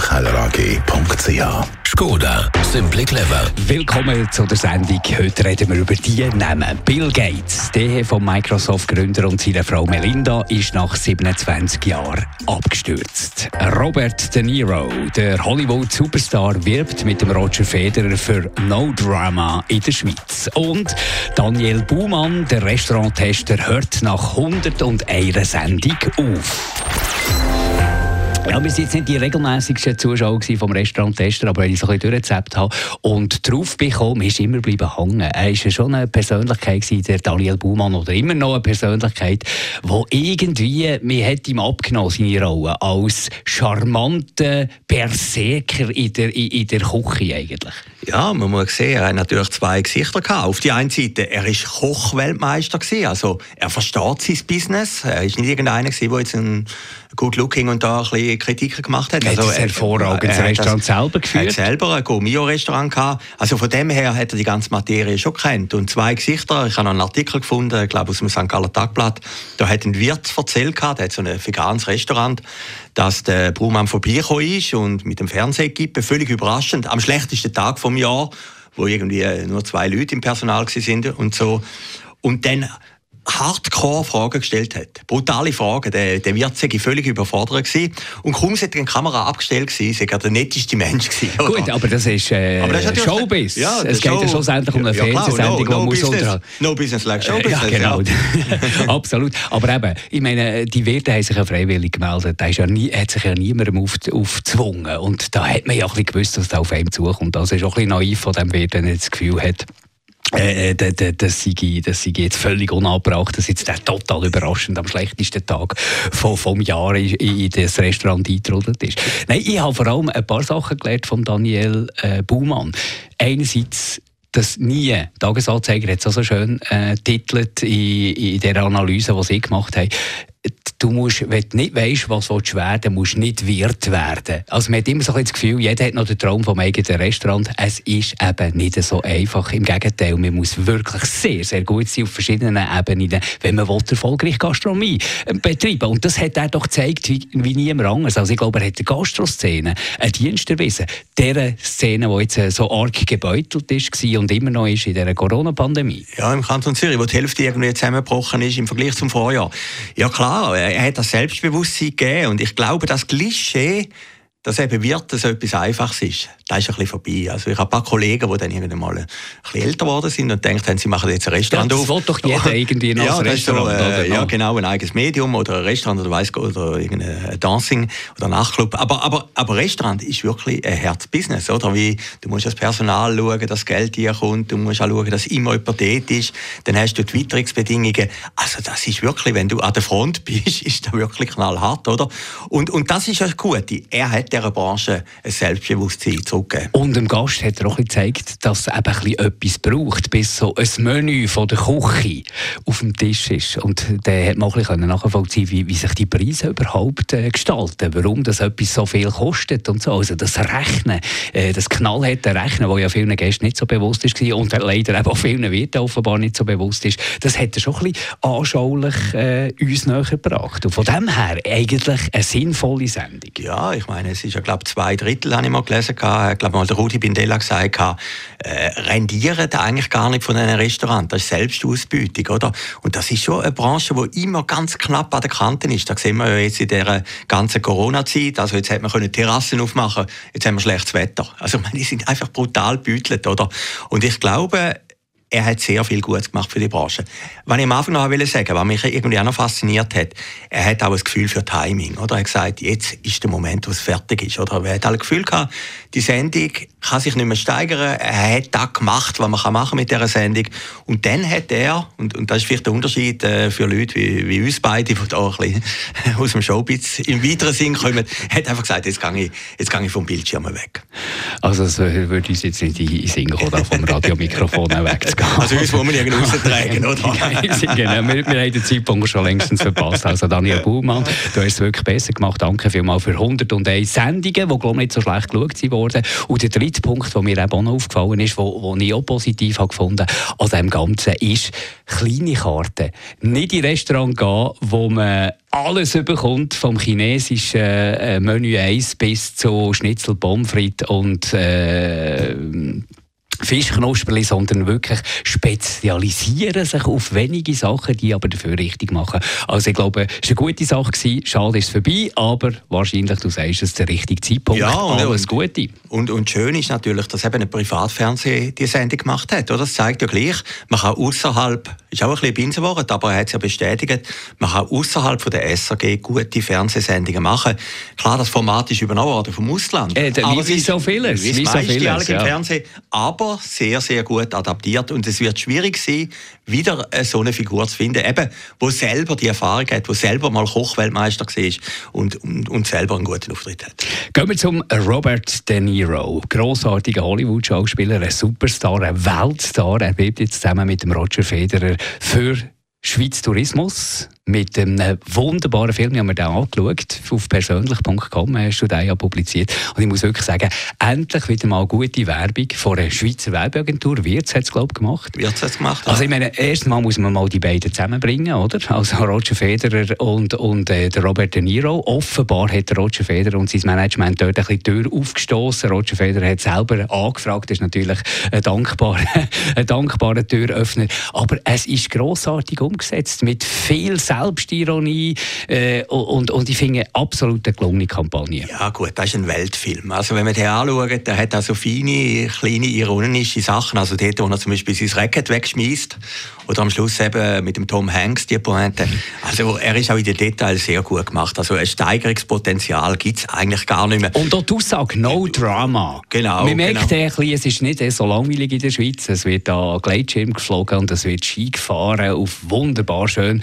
ihkellerag.ch Skoda, simply clever. Willkommen zu der Sendung. Heute reden wir über die Namen. Bill Gates, der von Microsoft-Gründer und seine Frau Melinda, ist nach 27 Jahren abgestürzt. Robert De Niro, der Hollywood-Superstar, wirbt mit dem Roger Federer für No Drama in der Schweiz. Und Daniel Buhmann, der Restauranttester, hört nach 101 Sendung auf. Ja, wir sind jetzt nicht die regelmäßigsten Zuschauer vom Restaurant Tester, aber wenn ich so ein bisschen durchgezappt habe und drauf bekommen, ist immer bleiben hängen. Er war schon eine Persönlichkeit, gewesen, der Daniel Baumann, oder immer noch eine Persönlichkeit, wo irgendwie, man hat ihm abgenommen, seine Rolle, als charmanter Berserker in der, in, in der Küche eigentlich. Ja, man muss sehen, er hat natürlich zwei Gesichter gehabt. Auf die einen Seite, er ist Kochweltmeister gewesen, also er versteht sein Business. Er ist nicht irgendeiner gewesen, der jetzt ein Good Looking und da ein bisschen Kritiken gemacht hat. Er also, hat ein hervorragendes Restaurant selber geführt. Er hat selber ein Gourmet-Restaurant gehabt. Also von dem her hat er die ganze Materie schon kennt. Und zwei Gesichter, ich habe noch einen Artikel gefunden, ich glaube aus dem St. Galler Tagblatt, da hat ein Wirt erzählt gehabt, der hat so ein veganes Restaurant, dass der Brumann vorbeigekommen ist und mit dem Fernsehequipe, völlig überraschend, am schlechtesten Tag vom Jahr, wo irgendwie nur zwei Leute im Personal sind und so. Und dann Hardcore-Fragen gestellt hat. Brutale Fragen. Der, der Wirt sei völlig überfordert gewesen. Und kaum sei die Kamera abgestellt gewesen, sei er der netteste Mensch gewesen. Gut, aber das ist, äh, aber das ist Showbiz. Ja, es geht Show, ja schlussendlich um eine ja, Fernsehsendung, no, no muss business, no business like Showbusiness. Ja, genau. Ja. Absolut. Aber eben, ich meine, die Wirte haben sich ja freiwillig gemeldet. Da ist ja nie, hat sich ja niemandem auf, aufgezwungen. Und da hat man ja auch ein bisschen gewusst, dass da auf einem zukommt. Also ist auch ein bisschen naiv von dem Wirt, wenn er das Gefühl hat, äh, das, äh, das, sei, das sei jetzt völlig unabbracht, dass jetzt der total überraschend am schlechtesten Tag vom, vom Jahr in, in das Restaurant eingetrudelt ist. Nein, ich habe vor allem ein paar Sachen gelernt von Daniel äh, Baumann. Einerseits dass nie, Tagesanzeiger hat es so also schön äh, titelt in, in der Analyse, die sie gemacht haben, du musst, wenn du nicht weißt, was du werden musst du nicht Wirt werden. Also man hat immer so ein das Gefühl, jeder hat noch den Traum vom eigenen Restaurant. Es ist eben nicht so einfach. Im Gegenteil, man muss wirklich sehr, sehr gut sein auf verschiedenen Ebenen, wenn man will, erfolgreich Gastronomie ähm, betreiben Und das hat er doch gezeigt, wie, wie niemand anders. Also ich glaube, er hat der Gastroszene einen Dienst erwiesen. Der Szene, die jetzt äh, so arg gebeutelt ist und immer noch ist in dieser Corona-Pandemie. Ja, im Kanton Zürich, wo die Hälfte irgendwie zusammengebrochen ist im Vergleich zum Vorjahr. Ja klar, er hat das Selbstbewusstsein gegeben. Und ich glaube, das Klischee, dass eben wird, dass etwas Einfaches ist das ist ein bisschen vorbei. Also ich habe ein paar Kollegen, die dann irgendwann mal ein bisschen älter geworden sind und gedacht haben, sie machen jetzt ein Restaurant ja, das auf. Das doch jeder irgendwie noch ja, ein Restaurant. So, äh, ja, genau, ein eigenes Medium oder ein Restaurant oder weiss oder irgendein Dancing oder Nachtclub. Aber, aber, aber Restaurant ist wirklich ein Herzbusiness, oder? Wie, du musst das Personal schauen, dass Geld hier kommt, du musst auch schauen, dass immer jemand dort ist, dann hast du die Witterungsbedingungen. Also das ist wirklich, wenn du an der Front bist, ist das wirklich knallhart, oder? Und, und das ist das Gute. Er hat dieser Branche ein Selbstbewusstsein zurückgegeben. Und im Gast hat er auch gezeigt, dass es eben etwas braucht, bis so ein Menü von der Küche auf dem Tisch ist. Und der hat man auch nachvollziehen wie, wie sich die Preise überhaupt äh, gestalten, warum das etwas so viel kostet und so. Also das Rechnen, äh, das knallharte Rechnen, das ja vielen Gästen nicht so bewusst ist und leider eben auch vielen Wirten offenbar nicht so bewusst ist, das hat er schon ein bisschen anschaulich äh, uns näher gebracht. Und von dem her eigentlich eine sinnvolle Sendung. Ja, ich meine, es ist ja, glaube zwei Drittel, habe ich mal gelesen, ich glaube mal, der Rudi Bindella gesagt hat, äh, rendieren eigentlich gar nicht von einem Restaurant. Das ist Selbstausbeutung, oder? Und das ist schon eine Branche, die immer ganz knapp an der Kante ist. Da sehen wir ja jetzt in dieser ganzen Corona-Zeit. Also jetzt hat man können Terrassen aufmachen, jetzt haben wir schlechtes Wetter. Also ich die sind einfach brutal beutelt, oder? Und ich glaube, er hat sehr viel Gutes gemacht für die Branche. Was ich am Anfang noch sagen, was mich irgendwie auch noch fasziniert hat, er hat auch ein Gefühl für Timing, oder? Er hat gesagt, jetzt ist der Moment, wo es fertig ist, oder? Er hat ein Gefühl gehabt, die Sendung kann sich nicht mehr steigern. Er hat das gemacht, was man machen kann mit dieser Sendung. Und dann hat er, und, und das ist vielleicht der Unterschied äh, für Leute wie, wie uns beide, die da ein bisschen aus dem Showbiz im weiteren Sinn kommen, hat einfach gesagt, jetzt gehe ich, jetzt gehe ich vom Bildschirm weg. Also das würde uns jetzt nicht in den Sinn kommen, vom Radiomikrofon wegzugehen. Also uns muss man irgendwie raustragen, oder? genau, wir, wir haben den Zeitpunkt schon längstens verpasst. Also Daniel Baumann, du hast es wirklich besser gemacht. Danke vielmals für 101 Sendungen, die glaube ich nicht so schlecht geschaut wurden. Und der dritte Punkt, der mir eben auch noch aufgefallen ist, wo, wo ich auch positiv habe gefunden an dem Ganzen, ist kleine Karten. Nicht in Restaurant gehen, wo man alles bekommt, vom chinesischen äh, Menü 1 bis zu Schnitzel, Pommes frites und äh, Fischknusperli, sondern wirklich spezialisieren sich auf wenige Sachen, die aber dafür richtig machen. Also ich glaube, es war eine gute Sache gewesen. Schade ist es vorbei, aber wahrscheinlich, du sagst, es ist der richtige Zeitpunkt. Ja, und, Alles Gute. Und, und schön ist natürlich, dass eben ein Privatfernsehen die Sendung gemacht hat. Oder? Das zeigt ja gleich, man kann außerhalb, ist auch ein bisschen Binsenwort, aber er hat es ja bestätigt, man kann außerhalb von der SAG gute Fernsehsendungen machen. Klar, das Format ist übernommen worden vom Ausland. Äh, wie, wie so vieles. Wie, wie so vieles, ja. Fernsehen. Aber sehr, sehr gut adaptiert. Und es wird schwierig sein, wieder so eine Figur zu finden, eben, wo selber die Erfahrung hat, wo selber mal Kochweltmeister war und, und, und selber einen guten Auftritt hat. Gehen wir zum Robert De Niro. Grossartiger Hollywood-Schauspieler, ein Superstar, ein Weltstar. Er lebt jetzt zusammen mit dem Roger Federer für Schweiz Tourismus mit einem wunderbaren Film, den haben wir den angeschaut, auf persönlich.com hast du den ja publiziert. Und ich muss wirklich sagen, endlich wieder mal gute Werbung von einer Schweizer Werbeagentur. Wirtz hat es, glaube ich, gemacht. Wirtz hat es gemacht, ja. Also ich meine, erstmal muss man mal die beiden zusammenbringen, oder? Also Roger Federer und, und äh, der Robert De Niro. Offenbar hat Roger Federer und sein Management dort ein bisschen die Tür aufgestoßen. Roger Federer hat selber angefragt, das ist natürlich ein dankbarer, ein dankbarer Türöffner. Aber es ist grossartig umgesetzt, mit viel Selbstironie äh, und, und ich finde absolut eine gelungene Kampagne. Ja gut, das ist ein Weltfilm. Also wenn man den anschaut, der hat also feine, kleine, ironische Sachen. Also dort, wo er zum Beispiel sein Racket wegschmeißt oder am Schluss eben mit dem Tom Hanks die Pointe. Also er ist auch in den Details sehr gut gemacht. Also ein Steigerungspotenzial gibt es eigentlich gar nicht mehr. Und auch die Aussage «No Drama». Genau. Man merkt genau. ein bisschen, es ist nicht so langweilig in der Schweiz. Es wird da Gleitschirm geflogen und es wird Ski gefahren auf wunderbar schön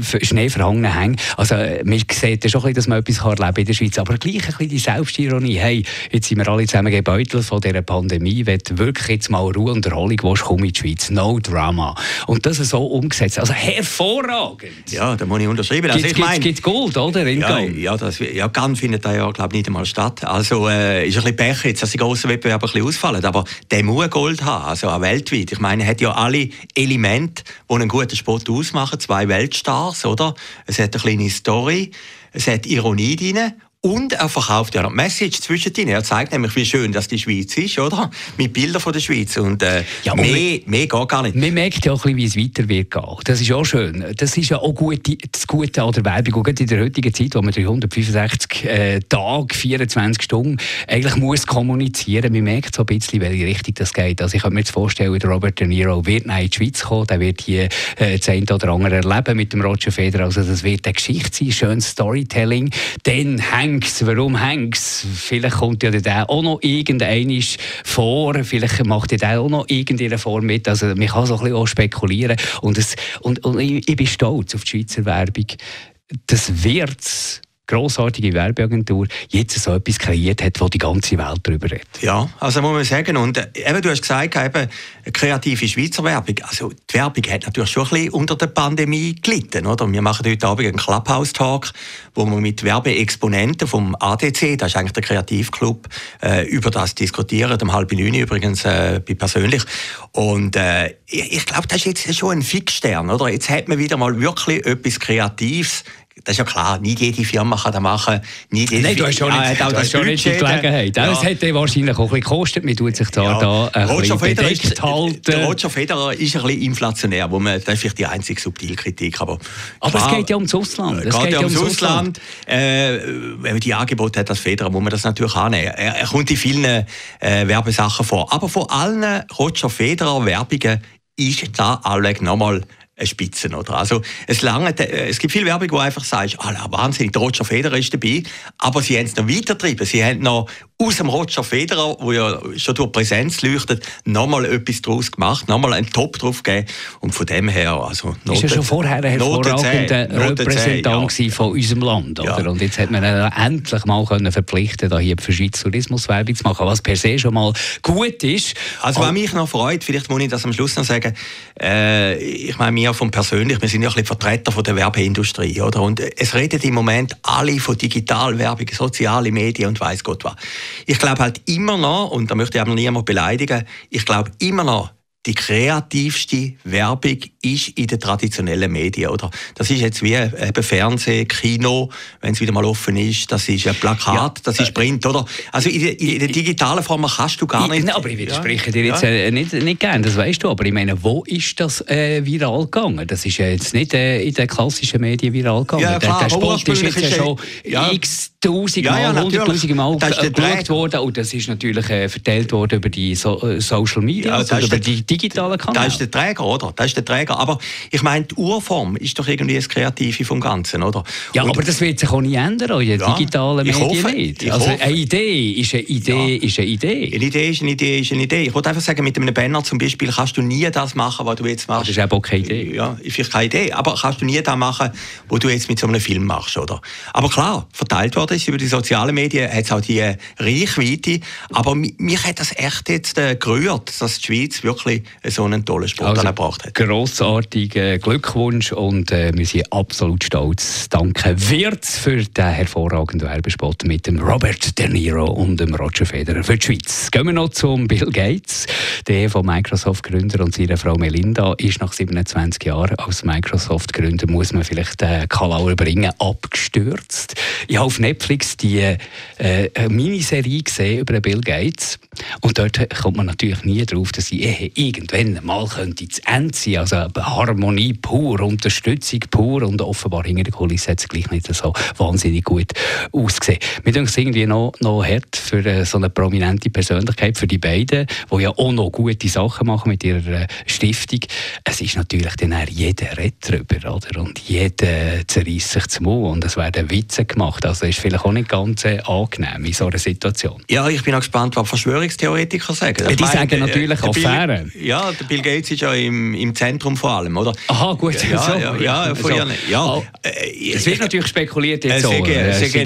für, für schneeverhangenen Hängen. Also man sieht schon ein bisschen, dass man etwas erleben kann in der Schweiz. Aber gleich ein bisschen die Selbstironie. Hey, jetzt sind wir alle zusammen gebeutelt von dieser Pandemie. Wenn wirklich jetzt mal Ruhe und Erholung willst, komm in die Schweiz. No Drama. Und das ist so umgesetzt. Also hervorragend. Ja, da muss ich unterschreiben. Also, gibt, ich mein, gibt Gold, oder? In ja, ja, das, ja, Cannes findet da ja, glaube nicht einmal statt. Also äh, ist ein bisschen Pech jetzt, dass die grossen Wettbewerbe ein bisschen ausfallen. Aber der muss Gold haben, also auch weltweit. Ich meine, er hat ja alle Elemente, die einen guten Sport ausmachen. Zwei Weltstars, oder? Es hat eine kleine Story, es hat Ironie drin und er verkauft ja noch Message zwischendrin. Er zeigt nämlich, wie schön dass die Schweiz ist, oder? Mit Bildern von der Schweiz. Und äh, ja, mehr, mehr, mehr geht gar nicht. Man merkt ja auch ein bisschen, wie es weiter wird. Das ist auch schön. Das ist ja auch gut, das Gute an der Werbung. Auch in der heutigen Zeit, wo man 365 äh, Tage, 24 Stunden eigentlich muss kommunizieren. Man merkt so ein bisschen, welche Richtung das geht. Also ich kann mir jetzt vorstellen, der Robert De Niro wird in die Schweiz kommen. Der wird hier äh, das eine oder andere erleben mit dem Roger Federer. Also das wird eine Geschichte sein, schönes Storytelling. Dann Hanks, warum Hanks? Vielleicht kommt ja der auch noch irgendeiner vor, vielleicht macht der auch noch irgendeine Form mit. Also man kann so ein bisschen auch spekulieren. Und, es, und, und ich, ich bin stolz auf die Schweizer Werbung. Das wird grossartige Werbeagentur jetzt so etwas kreiert hat, wo die ganze Welt darüber redet. Ja, also muss man sagen. Und äh, eben, du hast gesagt, eben, kreative Schweizer Werbung. Also die Werbung hat natürlich schon ein bisschen unter der Pandemie gelitten. Oder? Wir machen heute Abend einen Clubhouse-Talk, wo wir mit Werbeexponenten vom ADC, das ist eigentlich der Kreativclub, äh, über das diskutieren. Um halb neun übrigens äh, persönlich. Und äh, ich, ich glaube, das ist jetzt schon ein Fixstern. Oder? Jetzt hat man wieder mal wirklich etwas Kreatives das ist ja klar, nicht jede Firma kann das machen. Nicht jede Nein, du hast schon nicht, ah, schon nicht die Gelegenheit. Ja. Das hätte wahrscheinlich auch ein bisschen gekostet. Man tut sich da, ja. da ein Roger bisschen ist, halten. Der Roger Federer ist ein bisschen inflationär. Wo man, das ist vielleicht die einzige Subtilkritik. Aber, aber klar, es geht ja ums Ausland. Es geht, ja ums Ausland. Äh, wenn man die Angebote hat als Federer, muss man das natürlich annehmen. Er, er kommt in vielen äh, Werbesachen vor. Aber vor allen Roger Federer Werbungen ist da Alec nochmal eine Spitze. Oder? Also, es, lange, äh, es gibt viel Werbung, wo einfach sagst, ah, wahnsinnig, der Roger Federer ist dabei, aber sie haben es noch weitertrieben. Sie haben noch aus dem Roger Federer, wo ja schon durch Präsenz leuchtet, nochmal etwas daraus gemacht, nochmal einen Top drauf gegeben. Und von dem her, also Note, Ist ja schon vorher ein hervorragender Repräsentant 10, ja. von unserem Land. Oder? Ja. Und jetzt hat man ihn endlich mal können verpflichten, da hier für Schweiz Tourismuswerbung zu machen, was per se schon mal gut ist. Also was mich noch freut, vielleicht muss ich das am Schluss noch sagen, äh, ich meine, wir von persönlich, wir sind ja ein bisschen Vertreter von der Werbeindustrie, oder? Und es redet im Moment alle von Digitalwerbung, soziale Medien und weiß Gott was. Ich glaube halt immer noch, und da möchte ich aber niemand beleidigen, ich glaube immer noch, die kreativste Werbung ist in den traditionellen Medien. Oder? Das ist jetzt wie eben Fernsehen, Kino, wenn es wieder mal offen ist, das ist ein Plakat, ja, das ist Print. Oder? Also in, in der digitalen Form kannst du gar nicht... Ich, aber ich widerspreche ja. dir jetzt äh, nicht, nicht gerne, das weißt du. Aber ich meine, wo ist das äh, viral gegangen? Das ist ja jetzt nicht äh, in den klassischen Medien viral gegangen. Ja, klar, der, der Spot ist jetzt ja schon x tausend Mal, ja, hunderttausend Mal geschaut worden und das ist natürlich äh, verteilt worden über die so äh, Social Media, also über die digitalen Kanäle. Das ist der Träger, oder? Das ist der Träger. Aber ich meine, die Urform ist doch irgendwie das Kreative vom Ganzen, oder? Ja, und aber das wird sich auch nie ändern, in den ja, digitalen Medien hoffe, nicht. Also hoffe. eine Idee ist eine Idee ja. ist eine Idee. Eine Idee ist eine Idee ist eine Idee. Ich wollte einfach sagen, mit einem Banner zum Beispiel kannst du nie das machen, was du jetzt machst. Das ist eben auch keine Idee. Ja, vielleicht keine Idee, aber kannst du nie das machen, was du jetzt mit so einem Film machst, oder? Aber klar, verteilt worden ist über die sozialen Medien hat es auch die Reichweite. Aber mich hat das echt jetzt äh, gerührt, dass die Schweiz wirklich so einen tollen Sport also, erbracht hat. Grossartiger Glückwunsch und äh, wir sind absolut stolz. Danke Wirtz für den hervorragenden Werbespot mit dem Robert De Niro und dem Roger Federer für die Schweiz. Gehen wir noch zum Bill Gates, der von Microsoft Gründer und seine Frau Melinda ist nach 27 Jahren als Microsoft Gründer muss man vielleicht äh, Kalauer bringen abgestürzt. Ich habe auf Netflix die äh, eine Miniserie gesehen über Bill Gates. Und dort kommt man natürlich nie darauf, dass die Ehe irgendwann mal könnte zu Ende sein. Also Harmonie pur, Unterstützung pur und offenbar hinter der Kulisse hat es gleich nicht so wahnsinnig gut ausgesehen. Mir denke es irgendwie noch, noch hart für äh, so eine prominente Persönlichkeit, für die beiden, die ja auch noch gute Sachen machen mit ihrer äh, Stiftung. Es ist natürlich dann auch jeder redet darüber, oder? Und jeder zerreißt sich zum Mund und es werden Witze gemacht. Also ist vielleicht auch nicht ganz äh, angenehm in so einer Situation. Ja, ich bin auch gespannt, was Verschwörungstheoretiker sagen. Ja, die meine, sagen natürlich äh, Affären. Ja, der Bill Gates ist ja im, im Zentrum vor allem, oder? Aha, gut. Ja, so. ja, ja, so. ja, ja. Oh, es wird natürlich spekuliert jetzt so. Es ist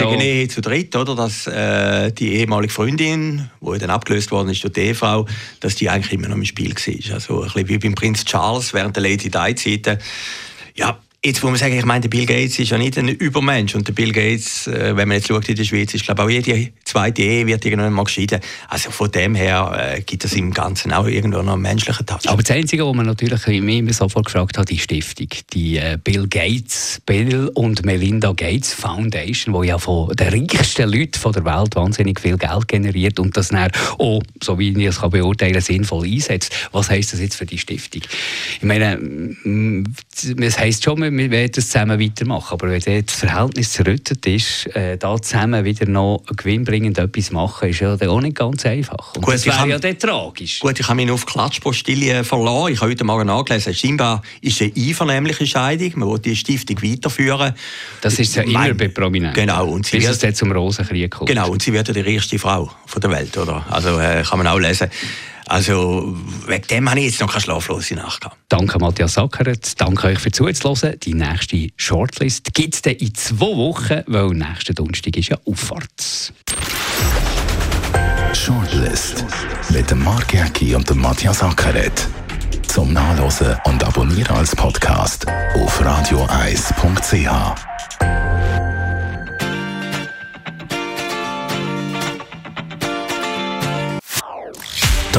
eine zu dritt, oder? Dass äh, die ehemalige Freundin, die dann abgelöst worden ist durch die Ehefrau, dass die eigentlich immer noch im Spiel war. Also ein bisschen wie beim Prinz Charles während der Lady Di-Zeiten. Ja, Jetzt muss man sagen, ich meine, der Bill Gates ist ja nicht ein Übermensch. Und der Bill Gates, äh, wenn man jetzt schaut in der Schweiz, ist glaube auch jede zweite Ehe wird irgendwann mal geschieden. Also von dem her äh, gibt es im Ganzen auch irgendwo noch einen menschlichen Touch. Aber das Einzige, was man natürlich immer sofort gefragt hat, die Stiftung. Die äh, Bill Gates, Bill und Melinda Gates Foundation, die ja von den reichsten Leuten der Welt wahnsinnig viel Geld generiert und das dann auch, so wie ich es beurteilen kann, sinnvoll einsetzt. Was heisst das jetzt für die Stiftung? Ich meine, es heisst schon, wir werden das zusammen weitermachen. Aber wenn das Verhältnis zerrüttet ist, äh, da zusammen wieder noch gewinnbringend etwas machen, ist ja auch nicht ganz einfach. Und gut, das wäre ja dann tragisch. Gut, ich habe mich auf Klatschpostilien verloren. Ich habe heute Morgen nachgelesen, scheinbar ist eine einvernehmliche Scheidung. Man will die Stiftung weiterführen. Das ist ja immer bei Prominenten. Genau. Und sie Bis wird, es dann zum Rosenkrieg kommt. Genau, und sie wird ja die reichste Frau von der Welt, oder? Also äh, kann man auch lesen. Also wegen dem habe ich jetzt noch keine schlaflose Nacht gehabt. Danke Matthias Sackert, danke euch für zuzuhören. Die nächste Shortlist gibt es dann in zwei Wochen, weil nächsten Donnerstag ist ja Auffahrt. Shortlist mit dem Mark Jäcki und dem Matthias Ackeret. Zum Nachlesen und Abonnieren als Podcast auf radioeis.ch.